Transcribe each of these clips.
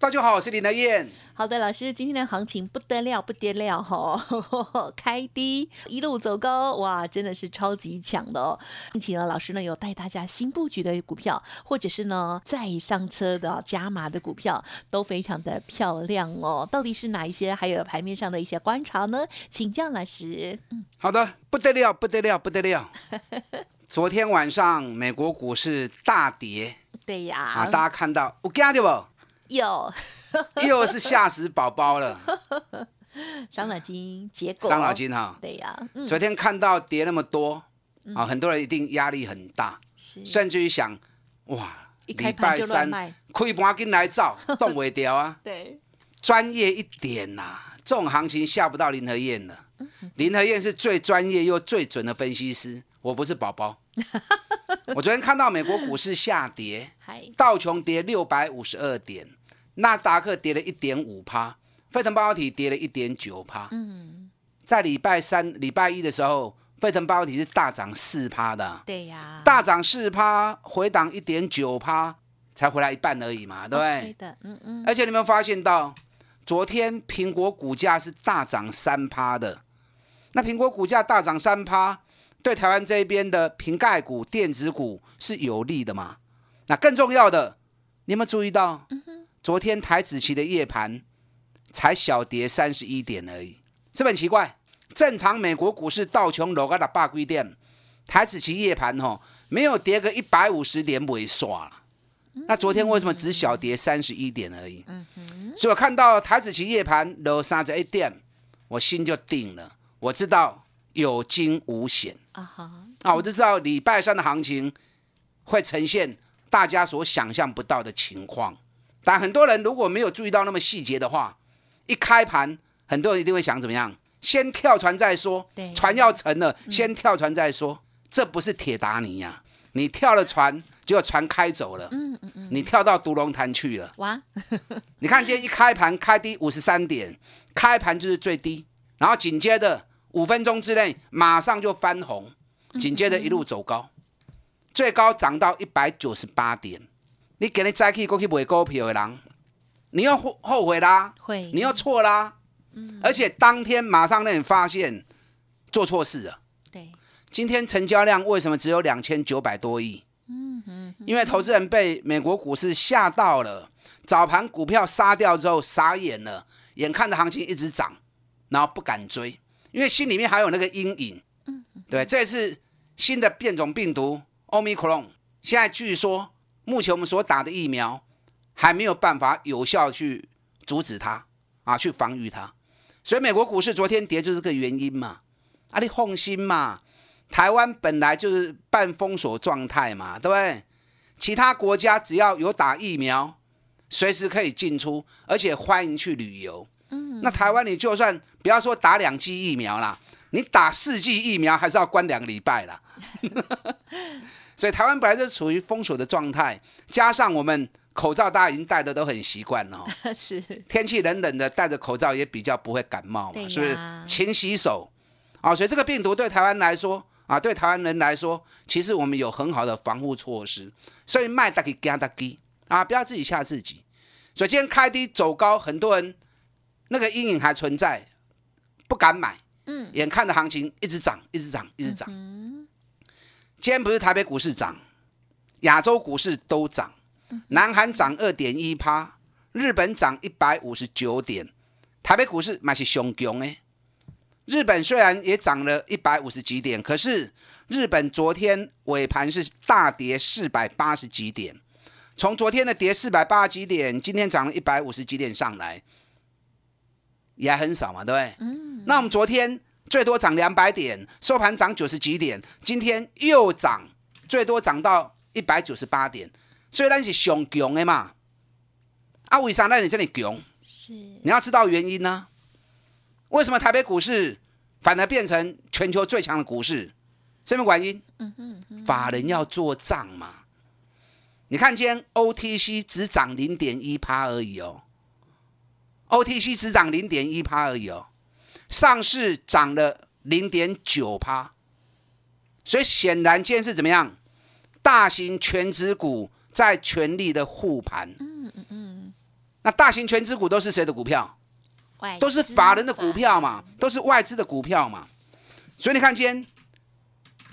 大家好，我是林德燕。好的，老师，今天的行情不得了，不得了哈！开低一路走高，哇，真的是超级强的哦。并且呢，老师呢有带大家新布局的股票，或者是呢再上车的加码的股票，都非常的漂亮哦。到底是哪一些？还有盘面上的一些观察呢？请教老师。嗯，好的，不得了，不得了，不得了。昨天晚上美国股市大跌。对呀。啊，大家看到？有，又是吓死宝宝了，伤脑筋，结果伤脑筋哈。对呀，昨天看到跌那么多啊，很多人一定压力很大，甚至于想，哇，礼拜三开盘进来造，动不掉啊。对，专业一点呐，这种行情吓不到林和燕的。林和燕是最专业又最准的分析师，我不是宝宝。我昨天看到美国股市下跌，道琼跌六百五十二点。纳达克跌了一点五趴，费城半导体跌了一点九趴。嗯，在礼拜三、礼拜一的时候，费城半导体是大涨四趴的。对呀，大涨四趴，回档一点九趴，才回来一半而已嘛，对不对？的，嗯嗯。而且你们发现到，昨天苹果股价是大涨三趴的。那苹果股价大涨三趴，对台湾这边的瓶盖股、电子股是有利的嘛？那更重要的，你有没有注意到？昨天台子期的夜盘才小跌三十一点而已，是不是很奇怪？正常美国股市道琼楼高的八规店，台子期夜盘吼没有跌个一百五十点尾刷了。那昨天为什么只小跌三十一点而已？所以我看到台子期夜盘楼三十一点，我心就定了，我知道有惊无险啊哈啊，我就知道礼拜三的行情会呈现大家所想象不到的情况。但很多人如果没有注意到那么细节的话，一开盘，很多人一定会想怎么样？先跳船再说，船要沉了，先跳船再说。这不是铁达尼呀，你跳了船，结果船开走了，嗯嗯嗯，你跳到独龙潭去了。哇！你看今天一开盘开低五十三点，开盘就是最低，然后紧接着五分钟之内马上就翻红，紧接着一路走高，最高涨到一百九十八点。你给你再去过去买股票的人，你又后后悔啦，会，你又错啦，嗯，而且当天马上让你发现做错事了。对，今天成交量为什么只有两千九百多亿？嗯哼，因为投资人被美国股市吓到了，早盘股票杀掉之后傻眼了，眼看着行情一直涨，然后不敢追，因为心里面还有那个阴影。嗯，对，这是新的变种病毒奥密克戎，现在据说。目前我们所打的疫苗还没有办法有效去阻止它啊，去防御它，所以美国股市昨天跌就是个原因嘛。啊，你放心嘛，台湾本来就是半封锁状态嘛，对不对？其他国家只要有打疫苗，随时可以进出，而且欢迎去旅游。嗯，那台湾你就算不要说打两剂疫苗啦，你打四剂疫苗还是要关两个礼拜啦。所以台湾本来就处于封锁的状态，加上我们口罩大家已经戴的都很习惯了，是天气冷冷的，戴着口罩也比较不会感冒嘛，是不是？勤洗手啊！所以这个病毒对台湾来说啊，对台湾人来说，其实我们有很好的防护措施。所以卖大给加大给啊，不要自己吓自己。所以今天开低走高，很多人那个阴影还存在，不敢买。嗯，眼看着行情一直涨，一直涨，一直涨。今天不是台北股市涨，亚洲股市都涨。南韩涨二点一趴，日本涨一百五十九点，台北股市嘛是熊强诶。日本虽然也涨了一百五十几点，可是日本昨天尾盘是大跌四百八十几点。从昨天的跌四百八十几点，今天涨了一百五十几点上来，也很少嘛，对不对？嗯。那我们昨天。最多涨两百点，收盘涨九十几点，今天又涨，最多涨到一百九十八点。虽然是熊强的嘛，啊，为啥那你这里强？是，你要知道原因呢？为什么台北股市反而变成全球最强的股市？什么原因？嗯哼，法人要做账嘛。你看今天 OTC 只涨零点一趴而已哦，OTC 只涨零点一趴而已哦，上市涨了零点九趴，所以显然今天是怎么样？大型全指股在全力的护盘。嗯嗯嗯。那大型全指股都是谁的股票？都是法人的股票嘛，都是外资的股票嘛。所以你看今天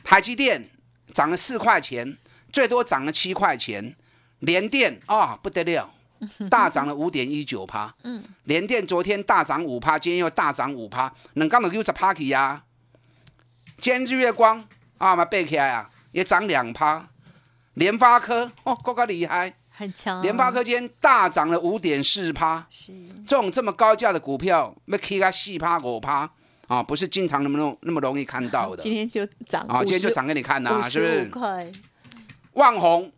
台积电涨了四块钱。最多涨了七块钱，联电啊不得了，大涨了五点一九趴。嗯，联电昨天大涨五趴，今天又大涨五趴，能刚的又在 party 呀。今天日月光啊嘛背起来啊，也涨两趴。联发科哦，够够厉害，很强。联发科今天大涨了五点四趴，是这种这么高价的股票，要起个四趴五趴啊，不是经常那么那么容易看到的。今天就涨啊，今天就涨给你看呐，是不是？块。万红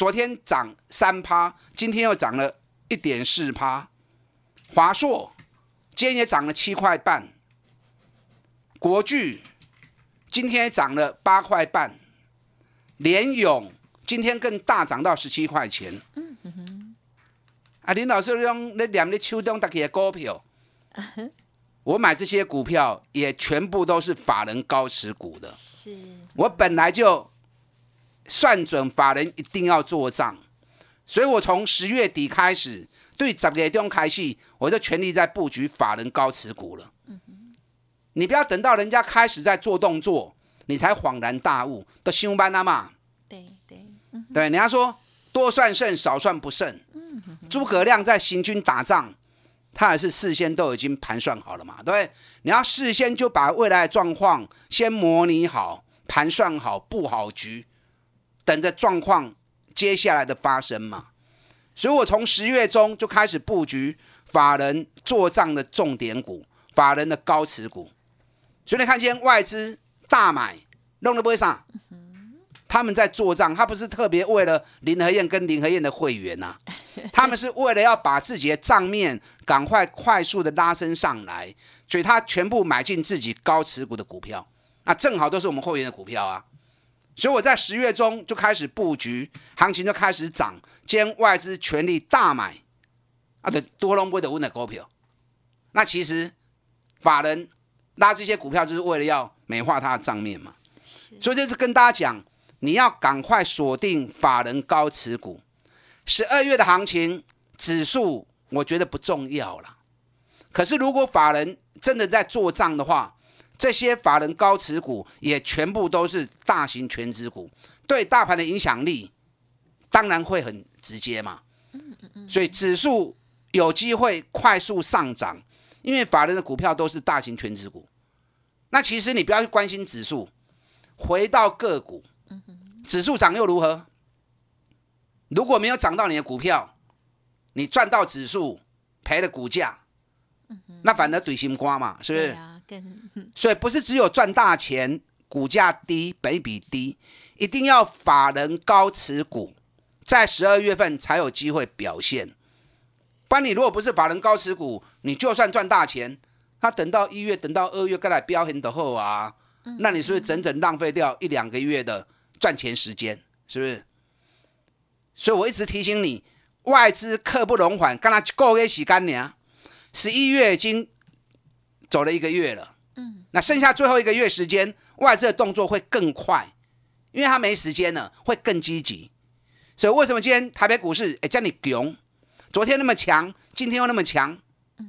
昨天涨三趴，今天又涨了一点四趴。华硕今天也涨了七块半。国巨今天涨了八块半。联勇今天更大涨到十七块钱。嗯哼。啊，林老师用那两的秋冬大的股票，我买这些股票也全部都是法人高持股的。是。我本来就。算准法人一定要做账，所以我从十月底开始，对十月中开始，我就全力在布局法人高持股了。你不要等到人家开始在做动作，你才恍然大悟，都凶班了嘛。对对对，人家说多算胜，少算不胜。诸葛亮在行军打仗，他也是事先都已经盘算好了嘛，对不对？你要事先就把未来的状况先模拟好，盘算好，布好局。等着状况接下来的发生嘛，所以我从十月中就开始布局法人做账的重点股，法人的高持股。所以你看，今天外资大买，弄得不会上，他们在做账，他不是特别为了林和燕跟林和燕的会员呐，他们是为了要把自己的账面赶快快速的拉升上来，所以他全部买进自己高持股的股票，那正好都是我们会员的股票啊。所以我在十月中就开始布局，行情就开始涨，兼外资全力大买，啊，对多龙波的温的股票。那其实法人拉这些股票就是为了要美化他的账面嘛。所以这次跟大家讲，你要赶快锁定法人高持股。十二月的行情指数我觉得不重要了，可是如果法人真的在做账的话，这些法人高持股也全部都是大型全值股，对大盘的影响力当然会很直接嘛。所以指数有机会快速上涨，因为法人的股票都是大型全值股。那其实你不要去关心指数，回到个股，指数涨又如何？如果没有涨到你的股票，你赚到指数，赔了股价，那反而怼心瓜嘛，是不是？所以不是只有赚大钱，股价低、本比低，一定要法人高持股，在十二月份才有机会表现。不然你如果不是法人高持股，你就算赚大钱，他等到一月、等到二月该来飙很的后啊，那你是不是整整浪费掉一两个月的赚钱时间？是不是？所以我一直提醒你，外资刻不容缓，刚才够给洗干净，十一月已经。走了一个月了，嗯，那剩下最后一个月时间，外资的动作会更快，因为他没时间了，会更积极。所以为什么今天台北股市哎叫你囧？昨天那么强，今天又那么强，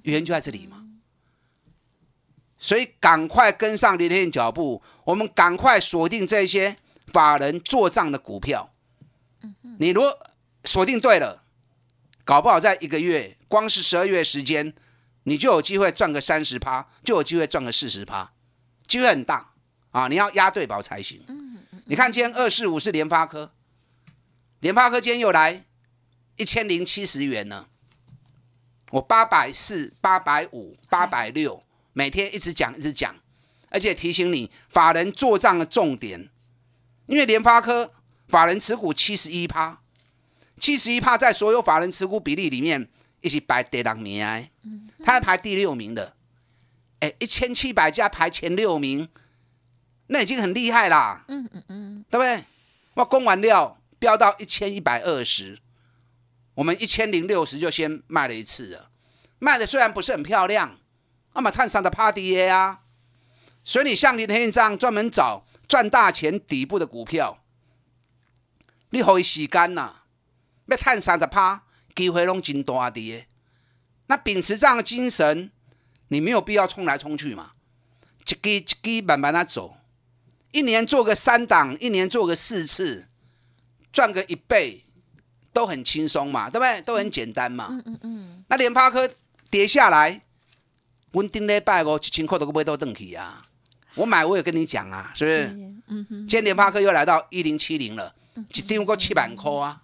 原因就在这里嘛。所以赶快跟上林天脚步，我们赶快锁定这些法人做账的股票。你如果锁定对了，搞不好在一个月，光是十二月时间。你就有机会赚个三十趴，就有机会赚个四十趴，机会很大啊！你要押对宝才行。你看今天二四五是联发科，联发科今天又来一千零七十元呢。我八百四、八百五、八百六，每天一直讲一直讲，而且提醒你法人做账的重点，因为联发科法人持股七十一趴，七十一趴在所有法人持股比例里面。一起排第六名的，它排第六名的，哎，一千七百家排前六名，那已经很厉害啦，嗯嗯嗯，对不对？我供完料飙到一千一百二十，我们一千零六十就先卖了一次了，卖的虽然不是很漂亮，那么碳上的 party 啊，所以你像林天这样专门找赚大钱底部的股票，你可以时间呐，要探三十趴。机会拢真大的，那秉持这样的精神，你没有必要冲来冲去嘛，一支一支慢慢的走，一年做个三档，一年做个四次，赚个一倍，都很轻松嘛，对不对？都很简单嘛。嗯嗯嗯。那联发科跌下来，稳定礼拜五一千块都不会都登去啊。我买我也跟你讲啊，是不是？嗯哼。今天联发科又来到一零七零了，一定过七万块啊。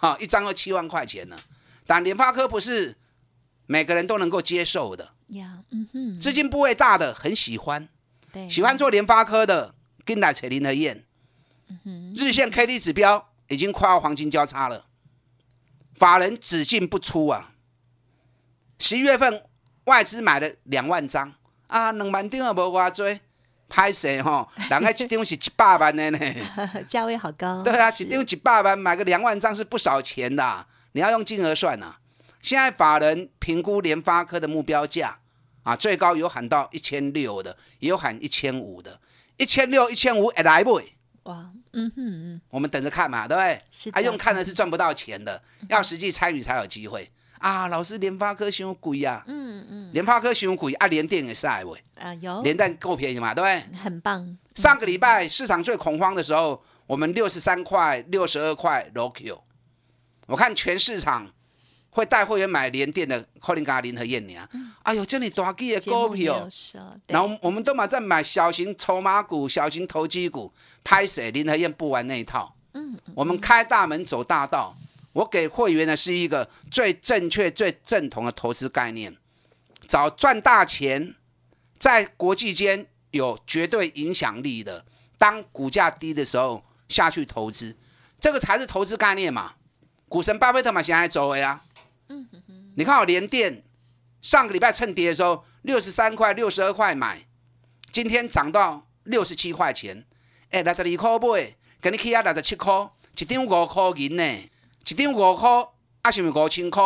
好，一张要七万块钱呢，但联发科不是每个人都能够接受的。呀，嗯哼，资金部位大的很喜欢，对，喜欢做联发科的，跟来扯林和燕。嗯哼，日线 K D 指标已经快要黄金交叉了，法人只进不出啊。十一月份外资买了两万张啊，两万张也无偌多。拍谁哈，人家一张是一百万的呢，价位好高。对啊，一张一百万，买个两万张是不少钱的。你要用金额算呐。现在法人评估联发科的目标价啊，最高有喊到一千六的，也有喊一千五的，一千六、一千五，也来不？哇，嗯哼嗯，我们等着看嘛，对不对？还用看的是赚不到钱的，要实际参与才有机会。啊，老师，联发科伤贵啊！嗯嗯，联发科伤贵啊，联电也是哎喂，啊有，联电够便宜嘛，对不对？很棒。上个礼拜市场最恐慌的时候，我们六十三块、六十二块 l o k o 我看全市场会带会员买联电的，柯林加林和燕娘。哎呦，这里大几的股票，然后我们都嘛在买小型筹码股、小型投机股，拍谁林和燕不玩那一套。嗯，我们开大门走大道。我给会员的是一个最正确、最正统的投资概念，找赚大钱，在国际间有绝对影响力的，当股价低的时候下去投资，这个才是投资概念嘛。股神巴菲特嘛，现在走了呀。嗯你看我连电上个礼拜趁跌的时候，六十三块、六十二块买，今天涨到六十七块钱，哎，六十二块买，给你起啊六十七块，一张五块银呢。一张五块，啊，是五千块，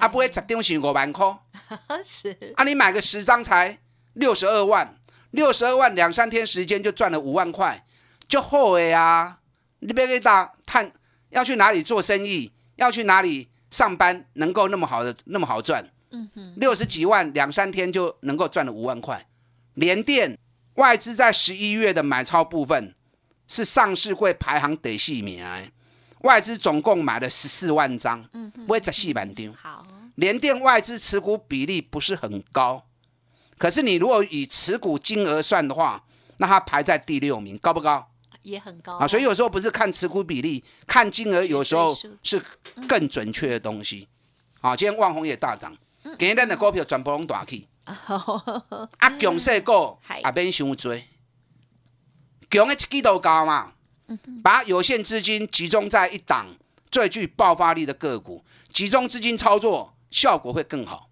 啊，不会十张是五万块。是，啊，你买个十张才六十二万，六十二万两三天时间就赚了五万块，就好的呀。你别给大探要去哪里做生意，要去哪里上班，能够那么好的那么好赚？嗯哼，六十几万两三天就能够赚了五万块。联电外资在十一月的买超部分是上市会排行第四名。外资总共买了十四万张，嗯，不会十四万张。好，联电外资持股比例不是很高，可是你如果以持股金额算的话，那它排在第六名，高不高？也很高啊。所以有时候不是看持股比例，看金额有时候是更准确的东西。好，今天万宏也大涨，今日咱的股票全部拢大起。啊，强势股也免伤多，强的一季度高嘛。把有限资金集中在一档最具爆发力的个股，集中资金操作效果会更好。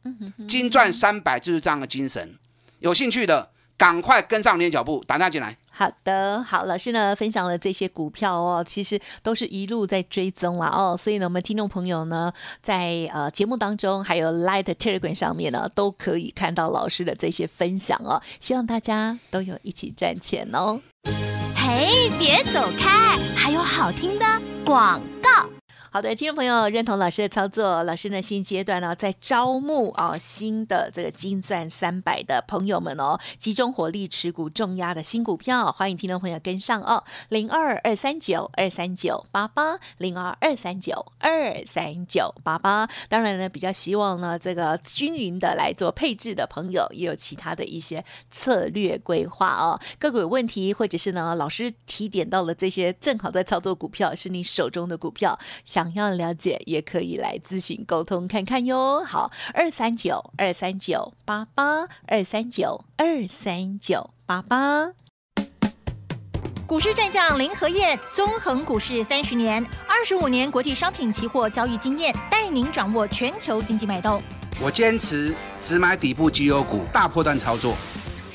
金赚三百就是这样的精神。有兴趣的赶快跟上你的脚步，打电进来。好的，好，老师呢分享了这些股票哦，其实都是一路在追踪了哦，所以呢，我们听众朋友呢在呃节目当中还有 Light Telegram 上面呢都可以看到老师的这些分享哦，希望大家都有一起赚钱哦。嘿，别走开！还有好听的广告。好的，听众朋友认同老师的操作，老师呢新阶段呢在招募啊新的这个金钻三百的朋友们哦，集中火力持股重压的新股票，欢迎听众朋友跟上哦，零二二三九二三九八八零二二三九二三九八八。当然呢，比较希望呢这个均匀的来做配置的朋友，也有其他的一些策略规划哦。个股有问题，或者是呢老师提点到了这些正好在操作股票是你手中的股票，想。想要了解，也可以来咨询沟通看看哟。好，二三九二三九八八二三九二三九八八。股市战将林和燕，纵横股市三十年，二十五年国际商品期货交易经验，带您掌握全球经济脉动。我坚持只买底部绩优股，大波段操作。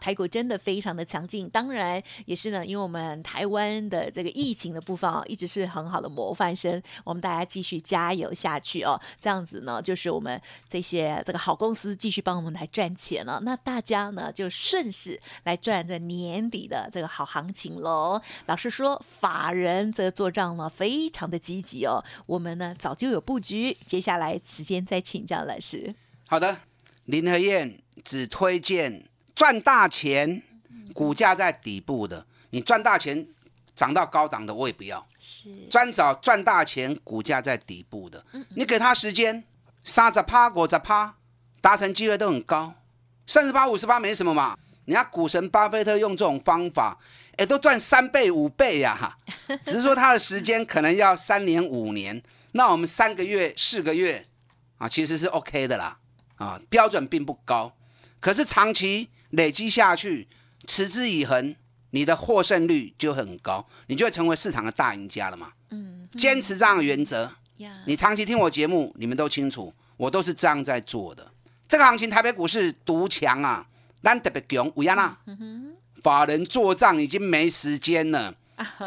台股真的非常的强劲，当然也是呢，因为我们台湾的这个疫情的部分啊，一直是很好的模范生，我们大家继续加油下去哦，这样子呢，就是我们这些这个好公司继续帮我们来赚钱了，那大家呢就顺势来赚这年底的这个好行情喽。老实说，法人这个做账呢非常的积极哦，我们呢早就有布局，接下来时间再请教老师。好的，林和燕只推荐。赚大钱，股价在底部的，你赚大钱涨到高档的，我也不要。是专找赚大钱，股价在底部的，你给他时间，三十趴、五十趴，达成机会都很高。三十八、五十八没什么嘛。人家股神巴菲特用这种方法，哎，都赚三倍、五倍呀哈。只是说他的时间可能要三年、五年，那我们三个月、四个月啊，其实是 OK 的啦。啊，标准并不高，可是长期。累积下去，持之以恒，你的获胜率就很高，你就会成为市场的大赢家了嘛。嗯，坚持这样的原则，你长期听我节目，你们都清楚，我都是这样在做的。这个行情，台北股市独强啊，咱特别强，乌亚娜。法人做账已经没时间了。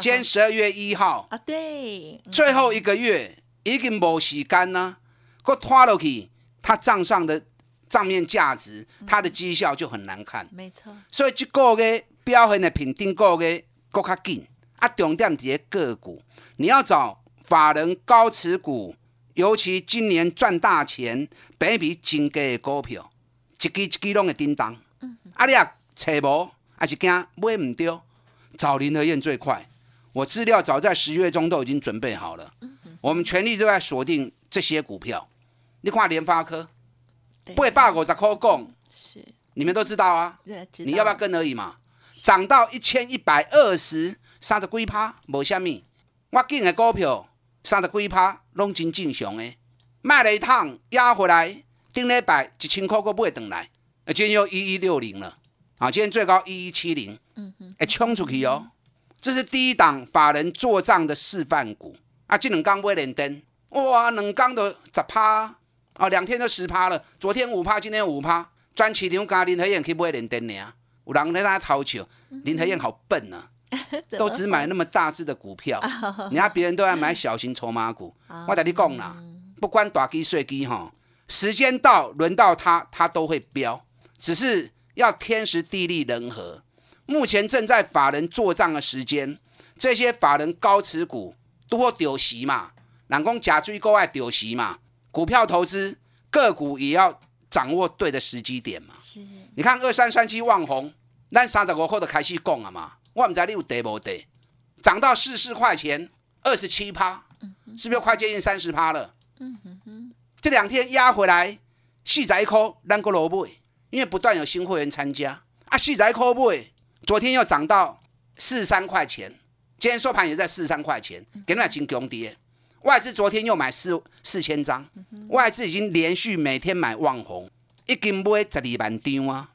今天十二月一号啊，对，最后一个月已经没时间呢，搁拖落去，他账上的。账面价值，它的绩效就很难看。没错，所以这个月表现的评定个月更较紧。啊，重点在个股，你要找法人高持股，尤其今年赚大钱、比比真低的股票，一支一支拢会叮当。啊，你也找无，还是惊买唔到，找林和燕最快。我资料早在十月中都已经准备好了。我们全力都在锁定这些股票。你看联发科。八百五十块讲，是你们都知道啊。你要不要跟而已嘛？涨到一千一百二十，三十几趴，无虾米。我进的股票三十几趴，拢真正常诶。卖了一趟压回来，顶礼拜一千块个买回来，啊今天又一一六零了。啊，今天最高一一七零，嗯哼，哎，冲出去哦。这是第一档法人做账的示范股啊，这两刚买连登，哇，两刚都十趴。哦，两天都十趴了，昨天五趴，今天五趴。专市场加林和燕可以不会连登呢？有人在那掏球，林和燕好笨啊，都只买那么大只的股票，人家别人都在买小型筹码股。我跟你讲啦，不管大基碎基哈，时间到轮到他，他都会飙，只是要天时地利人和。目前正在法人做账的时间，这些法人高持股多丢席嘛，人讲假追高爱丢席嘛。股票投资个股也要掌握对的时机点嘛。是，你看二三三七旺红，咱三十五后的开始讲了嘛。我们在六得不得，涨到四四块钱，二十七趴，是不是快接近三十趴了？嗯哼哼。这两天压回来，四仔一颗，咱个萝卜，因为不断有新会员参加啊，四仔一颗不？昨天又涨到四十三块钱，今天收盘也在四十三块钱，给那金强跌。外资昨天又买四四千张，外资已经连续每天买旺红，一斤买十二万张啊！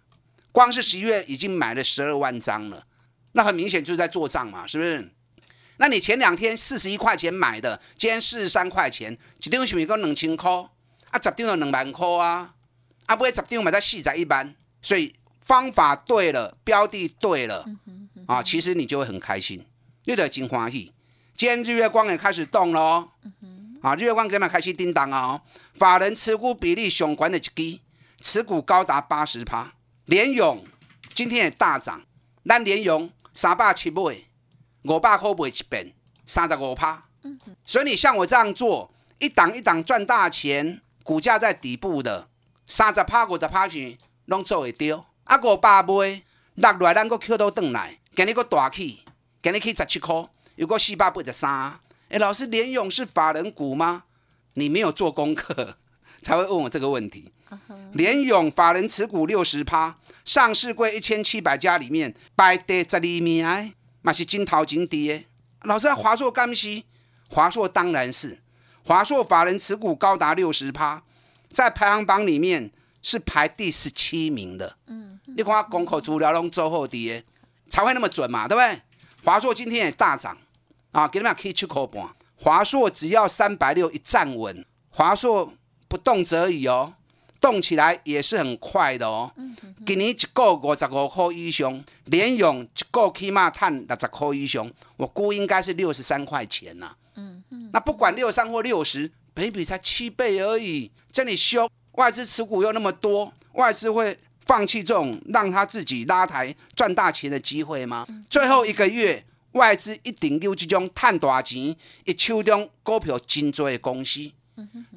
光是十一月已经买了十二万张了，那很明显就是在做账嘛，是不是？那你前两天四十一块钱买的，今天四十三块钱，一张是咪够两千块？啊，十张就两万块啊！啊，不会十张买在四十一万，所以方法对了，标的对了啊，其实你就会很开心，你得金欢喜。今天日月光也开始动了哦，啊，日月光今天开始叮当啊！法人持股比例雄管的一支，持股高达八十趴。联勇今天也大涨，咱联勇三百七买，五百块买一遍，三十五趴。所以你像我这样做，一档一档赚大钱，股价在底部的，三十趴五十趴钱拢做会到。啊，五百买落来，咱搁捡到转来，今日搁大起，今日去十七块，又搁四百八十三。哎，老师，联勇是法人股吗？你没有做功课，才会问我这个问题。联勇法人持股六十趴，上市柜一千七百家里面排第十二名，嘛是金头金跌。老师，华硕干是？华硕当然是，华硕法人持股高达六十趴，在排行榜里面是排第十七名的。嗯，你看功口资料拢周后跌，才会那么准嘛，对不对？华硕今天也大涨。啊，给你们可以去口半。华硕只要三百六一站稳，华硕不动则已哦，动起来也是很快的哦。嗯、给你一个五十五块以上，联勇一个起码赚六十块以上，我估应该是六十三块钱呐。嗯嗯，那不管六三或六十，倍比才七倍而已，这里修，外资持股又那么多，外资会放弃这种让他自己拉抬赚大钱的机会吗？最后一个月。外资一定有这种赚大钱，一手中股票真多的公司，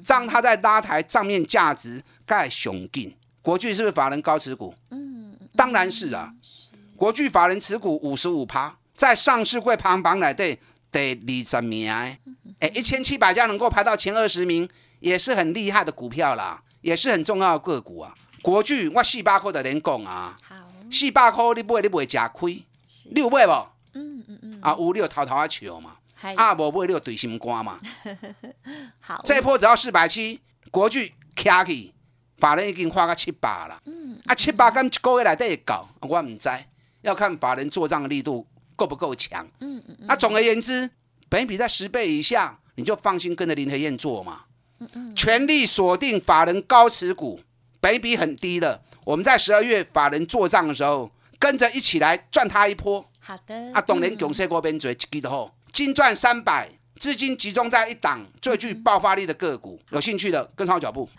这样他在拉抬账面价值，盖雄劲。国巨是不是法人高持股？嗯，当然是啊。国巨法人持股五十五趴，在上市柜排行榜内底第二十名。哎，一千七百家能够排到前二十名，也是很厉害的股票啦，也是很重要的个股啊。国巨我四百块的连讲啊，好，四百块你买你不会吃亏，你有买不？嗯嗯嗯，啊，有你就偷偷啊笑嘛，啊，无买你就对心肝嘛。好，这波只要四百七，国巨卡起，法人已经花个七百了。嗯，啊，七百跟一个月来底会搞，我唔知，要看法人做账的力度够不够强。嗯嗯嗯。那总而言之，本比在十倍以下，你就放心跟着林和燕做嘛。嗯嗯。全力锁定法人高持股，本比很低的，我们在十二月法人做账的时候，跟着一起来赚他一波。好的，啊，当然强势股边做一记得好，金赚三百，资金集中在一档最具爆发力的个股，有兴趣的跟上脚步。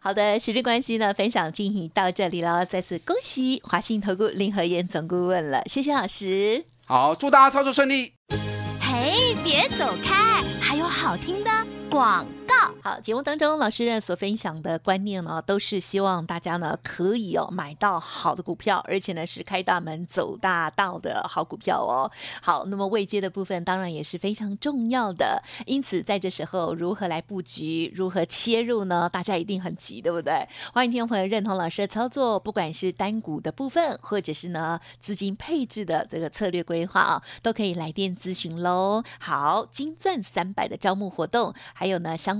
好的，时间关系呢，分享进行到这里了，再次恭喜华信投顾林和燕总顾问了，谢谢老师。好，祝大家操作顺利。嘿，别走开，还有好听的广。好，节目当中老师所分享的观念呢，都是希望大家呢可以哦买到好的股票，而且呢是开大门走大道的好股票哦。好，那么未接的部分当然也是非常重要的，因此在这时候如何来布局，如何切入呢？大家一定很急，对不对？欢迎听众朋友认同老师的操作，不管是单股的部分，或者是呢资金配置的这个策略规划啊，都可以来电咨询喽。好，金钻三百的招募活动，还有呢相